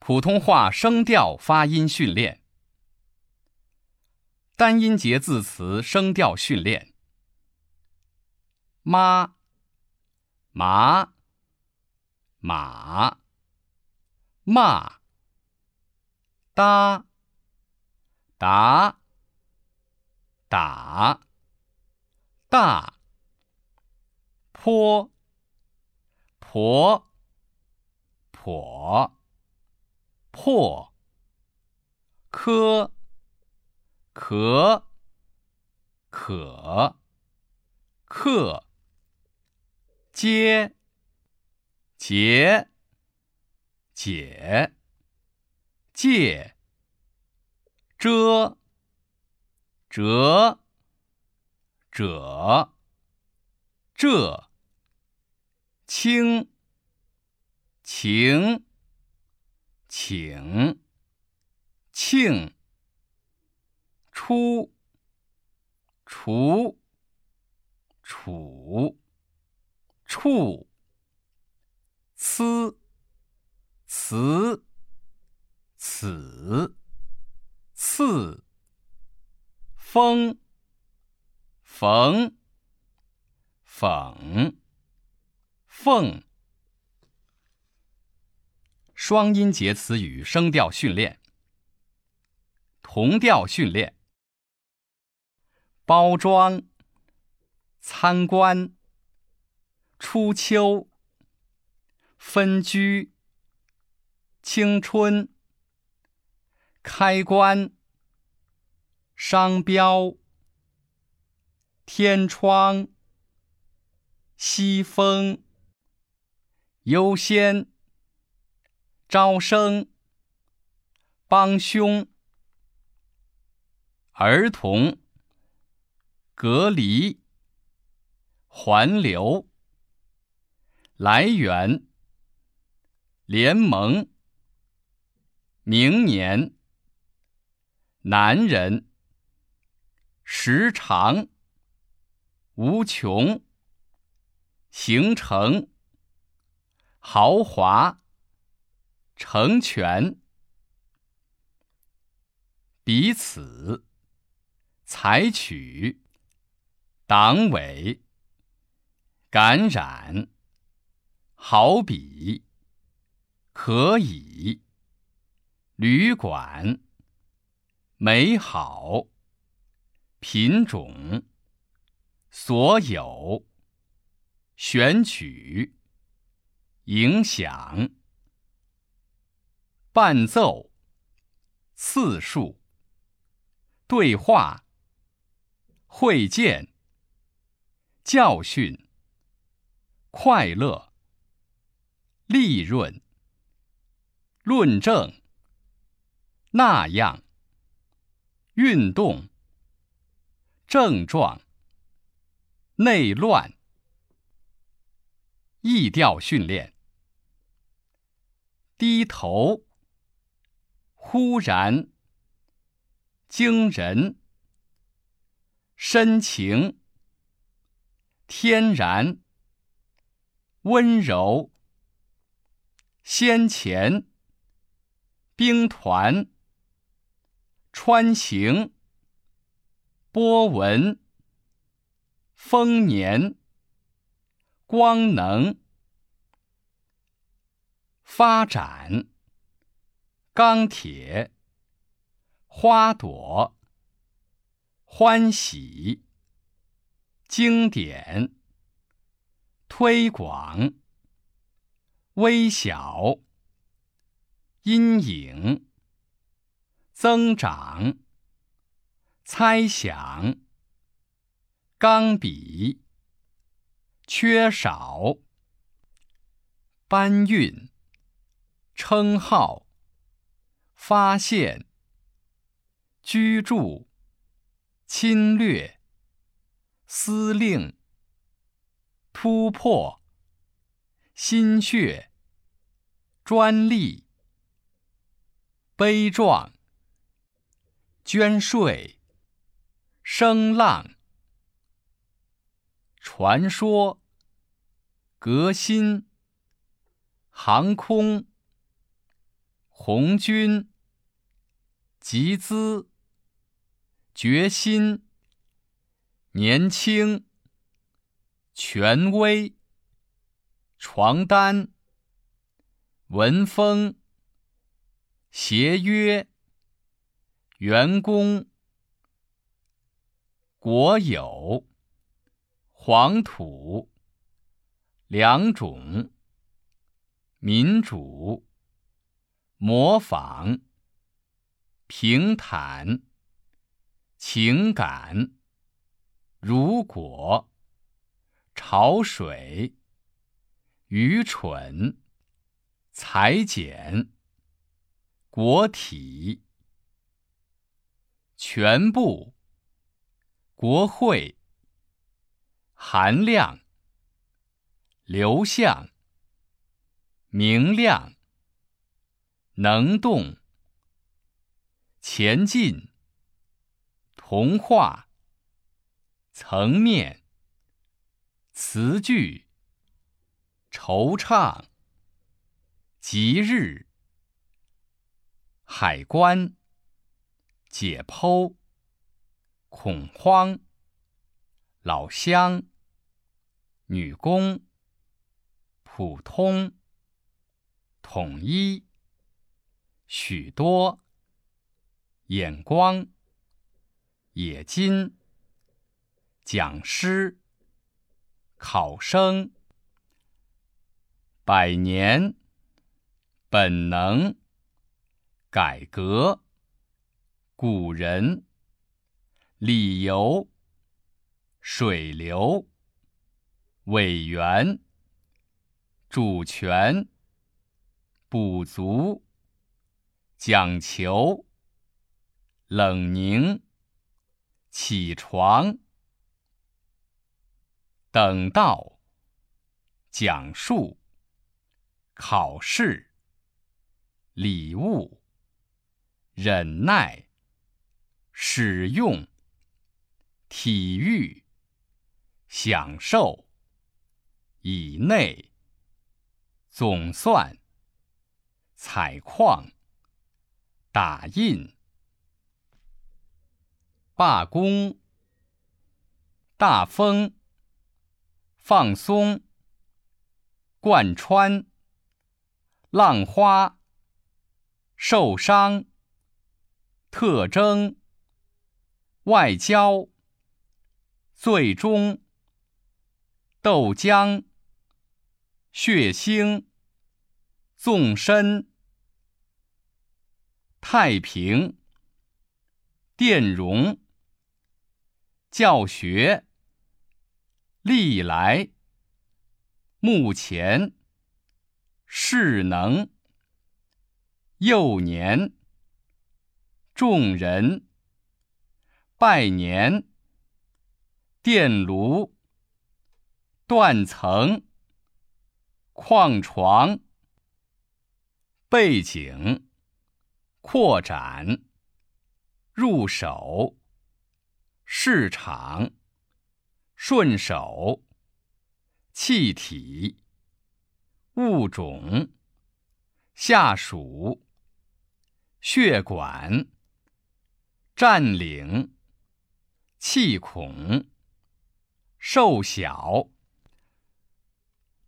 普通话声调发音训练，单音节字词声调训练。妈、麻、马、骂、哒、达、打、大、坡、婆、婆。破，科，可，可，克，接，结，解，借，遮，折，者，这，清，情。请，庆，出，除，处，处，呲，词，此，次，风，逢，讽，凤。双音节词语声调训练，同调训练。包装、参观、初秋、分居、青春、开关、商标、天窗、西风、优先。招生、帮凶、儿童、隔离、环流、来源、联盟、明年、男人、时长、无穷、形成、豪华。成全，彼此，采取，党委，感染，好比，可以，旅馆，美好，品种，所有，选取，影响。伴奏，次数，对话，会见，教训，快乐，利润，论证，那样，运动，症状，内乱，意调训练，低头。忽然，惊人，深情，天然，温柔，先前，兵团，穿行，波纹，丰年，光能，发展。钢铁，花朵，欢喜，经典，推广，微小，阴影，增长，猜想，钢笔，缺少，搬运，称号。发现、居住、侵略、司令、突破、心血、专利、悲壮、捐税、声浪、传说、革新、航空。红军，集资，决心，年轻，权威，床单，文风，协约，员工，国有，黄土，两种，民主。模仿，平坦，情感，如果，潮水，愚蠢，裁剪，国体，全部，国会，含量，流向，明亮。能动，前进，童话，层面，词句，惆怅，吉日，海关，解剖，恐慌，老乡，女工，普通，统一。许多眼光，冶金，讲师，考生，百年，本能，改革，古人，理由，水流，委员，主权，补足。讲求，冷凝，起床，等到，讲述，考试，礼物，忍耐，使用，体育，享受，以内，总算，采矿。打印、罢工、大风、放松、贯穿、浪花、受伤、特征、外交、最终、豆浆、血腥、纵深。太平，电容，教学，历来，目前，势能，幼年，众人，拜年，电炉，断层，矿床，背景。扩展，入手，市场，顺手，气体，物种，下属，血管，占领，气孔，瘦小。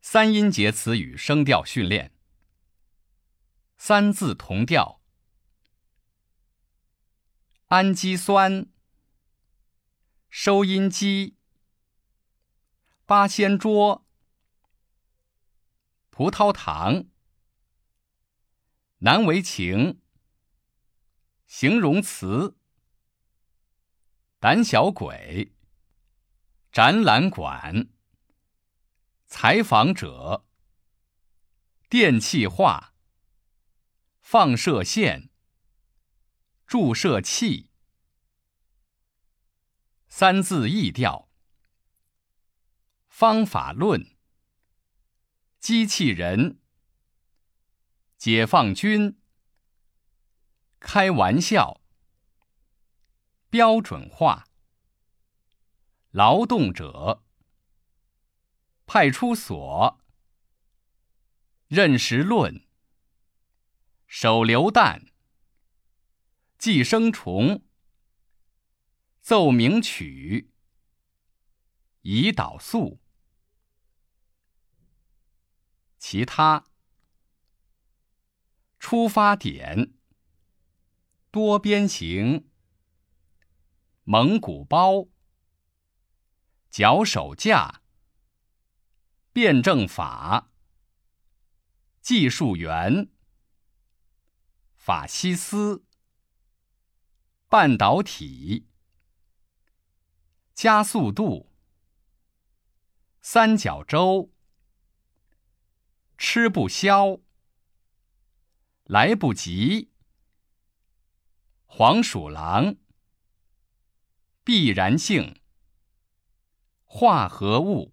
三音节词语声调训练，三字同调。氨基酸、收音机、八仙桌、葡萄糖、难为情、形容词、胆小鬼、展览馆、采访者、电气化、放射线。注射器，三字意调，方法论，机器人，解放军，开玩笑，标准化，劳动者，派出所，认识论，手榴弹，寄生虫，奏鸣曲，胰岛素，其他，出发点，多边形，蒙古包，脚手架，辩证法，技术员。法西斯、半导体、加速度、三角洲、吃不消、来不及、黄鼠狼、必然性、化合物、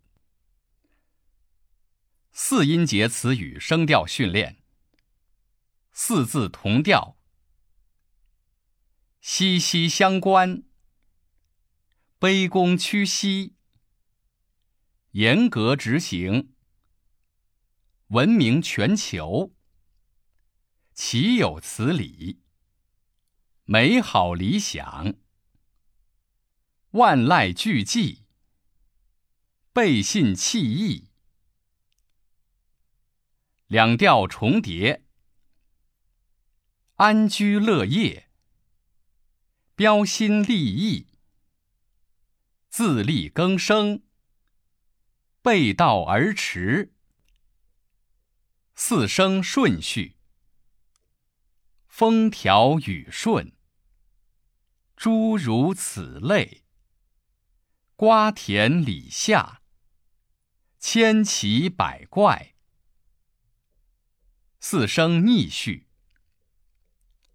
四音节词语声调训练。四字同调，息息相关，卑躬屈膝，严格执行，闻名全球，岂有此理？美好理想，万籁俱寂，背信弃义，两调重叠。安居乐业，标新立异，自力更生，背道而驰，四声顺序，风调雨顺，诸如此类，瓜田李下，千奇百怪，四声逆序。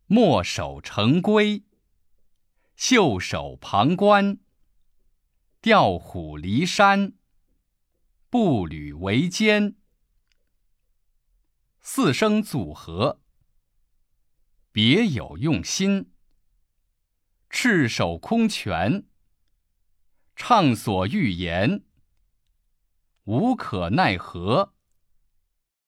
墨守成规，袖手旁观，调虎离山，步履维艰。四声组合，别有用心，赤手空拳，畅所欲言，无可奈何。